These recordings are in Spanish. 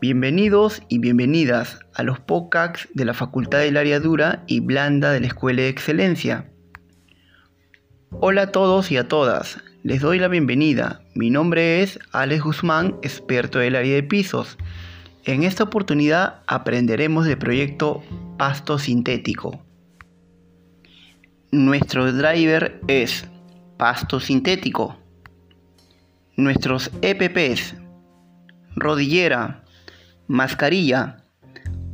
Bienvenidos y bienvenidas a los podcasts de la Facultad del Área Dura y Blanda de la Escuela de Excelencia. Hola a todos y a todas, les doy la bienvenida. Mi nombre es Alex Guzmán, experto del área de pisos. En esta oportunidad aprenderemos del proyecto Pasto Sintético. Nuestro driver es Pasto Sintético. Nuestros EPPs, rodillera, mascarilla,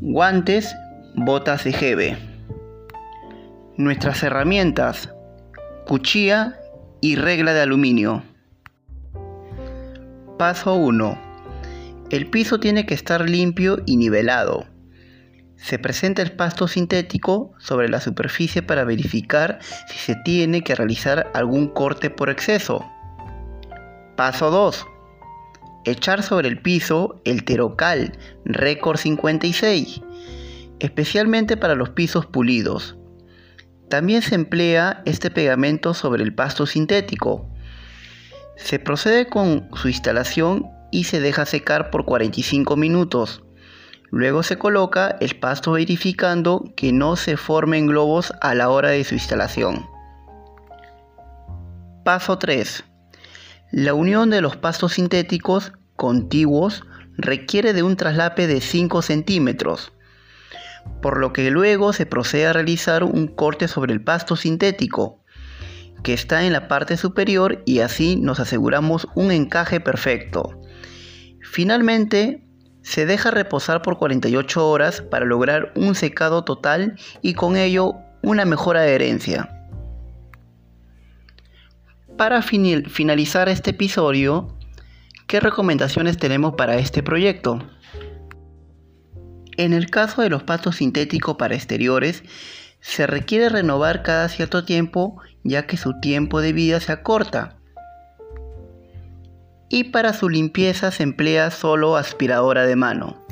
guantes, botas de jeve. Nuestras herramientas, cuchilla y regla de aluminio. Paso 1. El piso tiene que estar limpio y nivelado. Se presenta el pasto sintético sobre la superficie para verificar si se tiene que realizar algún corte por exceso. Paso 2 echar sobre el piso el Terocal Record 56, especialmente para los pisos pulidos. También se emplea este pegamento sobre el pasto sintético. Se procede con su instalación y se deja secar por 45 minutos. Luego se coloca el pasto verificando que no se formen globos a la hora de su instalación. Paso 3. La unión de los pastos sintéticos contiguos requiere de un traslape de 5 centímetros, por lo que luego se procede a realizar un corte sobre el pasto sintético, que está en la parte superior y así nos aseguramos un encaje perfecto. Finalmente, se deja reposar por 48 horas para lograr un secado total y con ello una mejor adherencia. Para finalizar este episodio, ¿qué recomendaciones tenemos para este proyecto? En el caso de los pastos sintéticos para exteriores, se requiere renovar cada cierto tiempo ya que su tiempo de vida se acorta. Y para su limpieza se emplea solo aspiradora de mano.